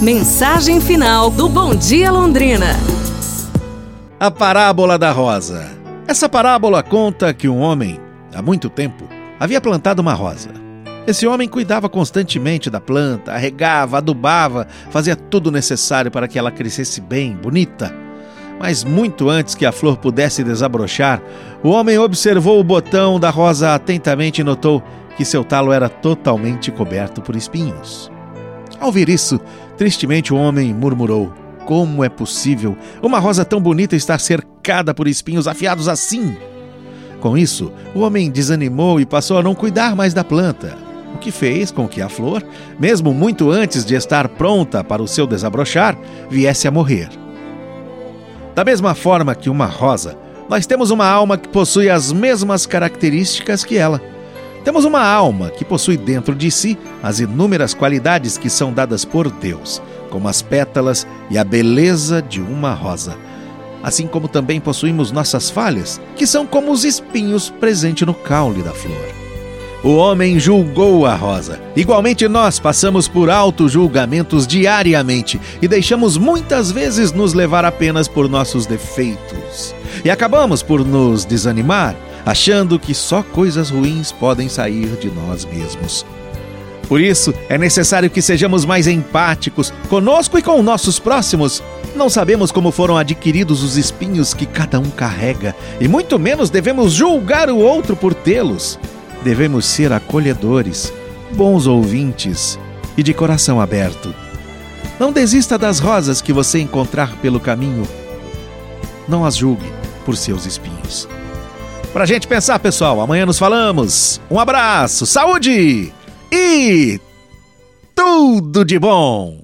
Mensagem final do Bom Dia Londrina. A parábola da rosa. Essa parábola conta que um homem, há muito tempo, havia plantado uma rosa. Esse homem cuidava constantemente da planta, regava, adubava, fazia tudo necessário para que ela crescesse bem, bonita. Mas muito antes que a flor pudesse desabrochar, o homem observou o botão da rosa atentamente e notou que seu talo era totalmente coberto por espinhos. Ao ver isso, tristemente o homem murmurou: Como é possível uma rosa tão bonita estar cercada por espinhos afiados assim? Com isso, o homem desanimou e passou a não cuidar mais da planta, o que fez com que a flor, mesmo muito antes de estar pronta para o seu desabrochar, viesse a morrer. Da mesma forma que uma rosa, nós temos uma alma que possui as mesmas características que ela. Temos uma alma que possui dentro de si as inúmeras qualidades que são dadas por Deus, como as pétalas e a beleza de uma rosa. Assim como também possuímos nossas falhas, que são como os espinhos presentes no caule da flor. O homem julgou a rosa. Igualmente, nós passamos por auto-julgamentos diariamente e deixamos muitas vezes nos levar apenas por nossos defeitos. E acabamos por nos desanimar achando que só coisas ruins podem sair de nós mesmos. Por isso, é necessário que sejamos mais empáticos conosco e com nossos próximos. Não sabemos como foram adquiridos os espinhos que cada um carrega, e muito menos devemos julgar o outro por tê-los. Devemos ser acolhedores, bons ouvintes e de coração aberto. Não desista das rosas que você encontrar pelo caminho. Não as julgue por seus espinhos pra gente pensar, pessoal. Amanhã nos falamos. Um abraço, saúde e tudo de bom!